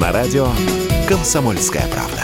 На радио «Комсомольская правда».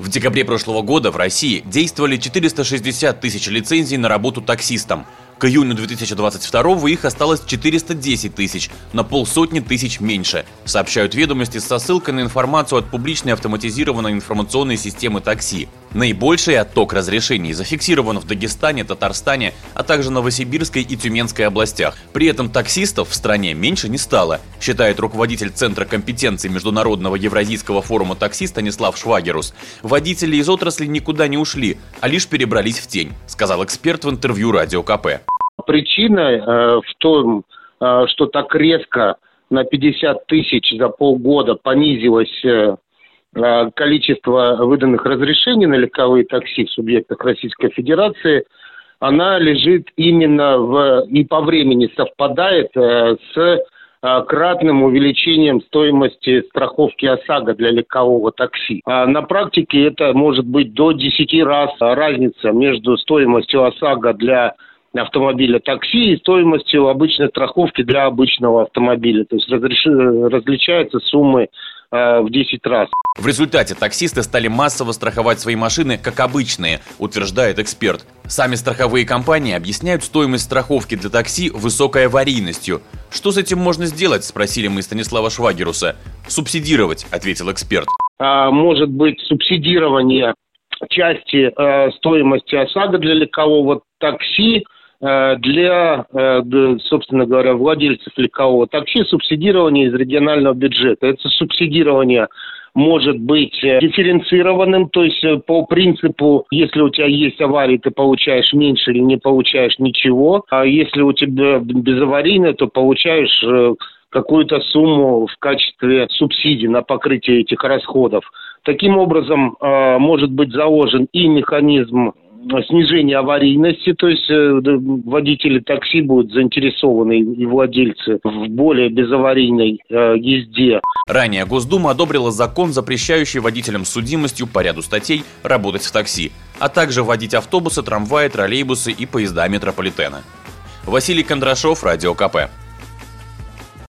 В декабре прошлого года в России действовали 460 тысяч лицензий на работу таксистам – к июню 2022 их осталось 410 тысяч, на полсотни тысяч меньше, сообщают ведомости со ссылкой на информацию от публичной автоматизированной информационной системы такси. Наибольший отток разрешений зафиксирован в Дагестане, Татарстане, а также Новосибирской и Тюменской областях. При этом таксистов в стране меньше не стало, считает руководитель Центра компетенции Международного Евразийского форума такси Станислав Швагерус. Водители из отрасли никуда не ушли, а лишь перебрались в тень, сказал эксперт в интервью Радио КП. Причина э, в том, э, что так резко на 50 тысяч за полгода понизилось э, количество выданных разрешений на легковые такси в субъектах Российской Федерации, она лежит именно в и по времени совпадает с кратным увеличением стоимости страховки ОСАГО для легкового такси. А на практике это может быть до 10 раз разница между стоимостью ОСАГО для автомобиля такси и стоимостью обычной страховки для обычного автомобиля. То есть различаются суммы э, в 10 раз. В результате таксисты стали массово страховать свои машины как обычные, утверждает эксперт. Сами страховые компании объясняют стоимость страховки для такси высокой аварийностью. Что с этим можно сделать, спросили мы Станислава Швагеруса. Субсидировать, ответил эксперт. А, может быть субсидирование части э, стоимости ОСАГО для легкового такси для, э, собственно говоря, владельцев легкового такси субсидирование из регионального бюджета. Это субсидирование может быть э, дифференцированным, то есть по принципу, если у тебя есть аварии, ты получаешь меньше или не получаешь ничего, а если у тебя безаварийное, то получаешь какую-то сумму в качестве субсидий на покрытие этих расходов. Таким образом, может быть заложен и механизм снижение аварийности, то есть э, водители такси будут заинтересованы и владельцы в более безаварийной э, езде. Ранее Госдума одобрила закон, запрещающий водителям с судимостью по ряду статей работать в такси, а также водить автобусы, трамваи, троллейбусы и поезда метрополитена. Василий Кондрашов, Радио КП.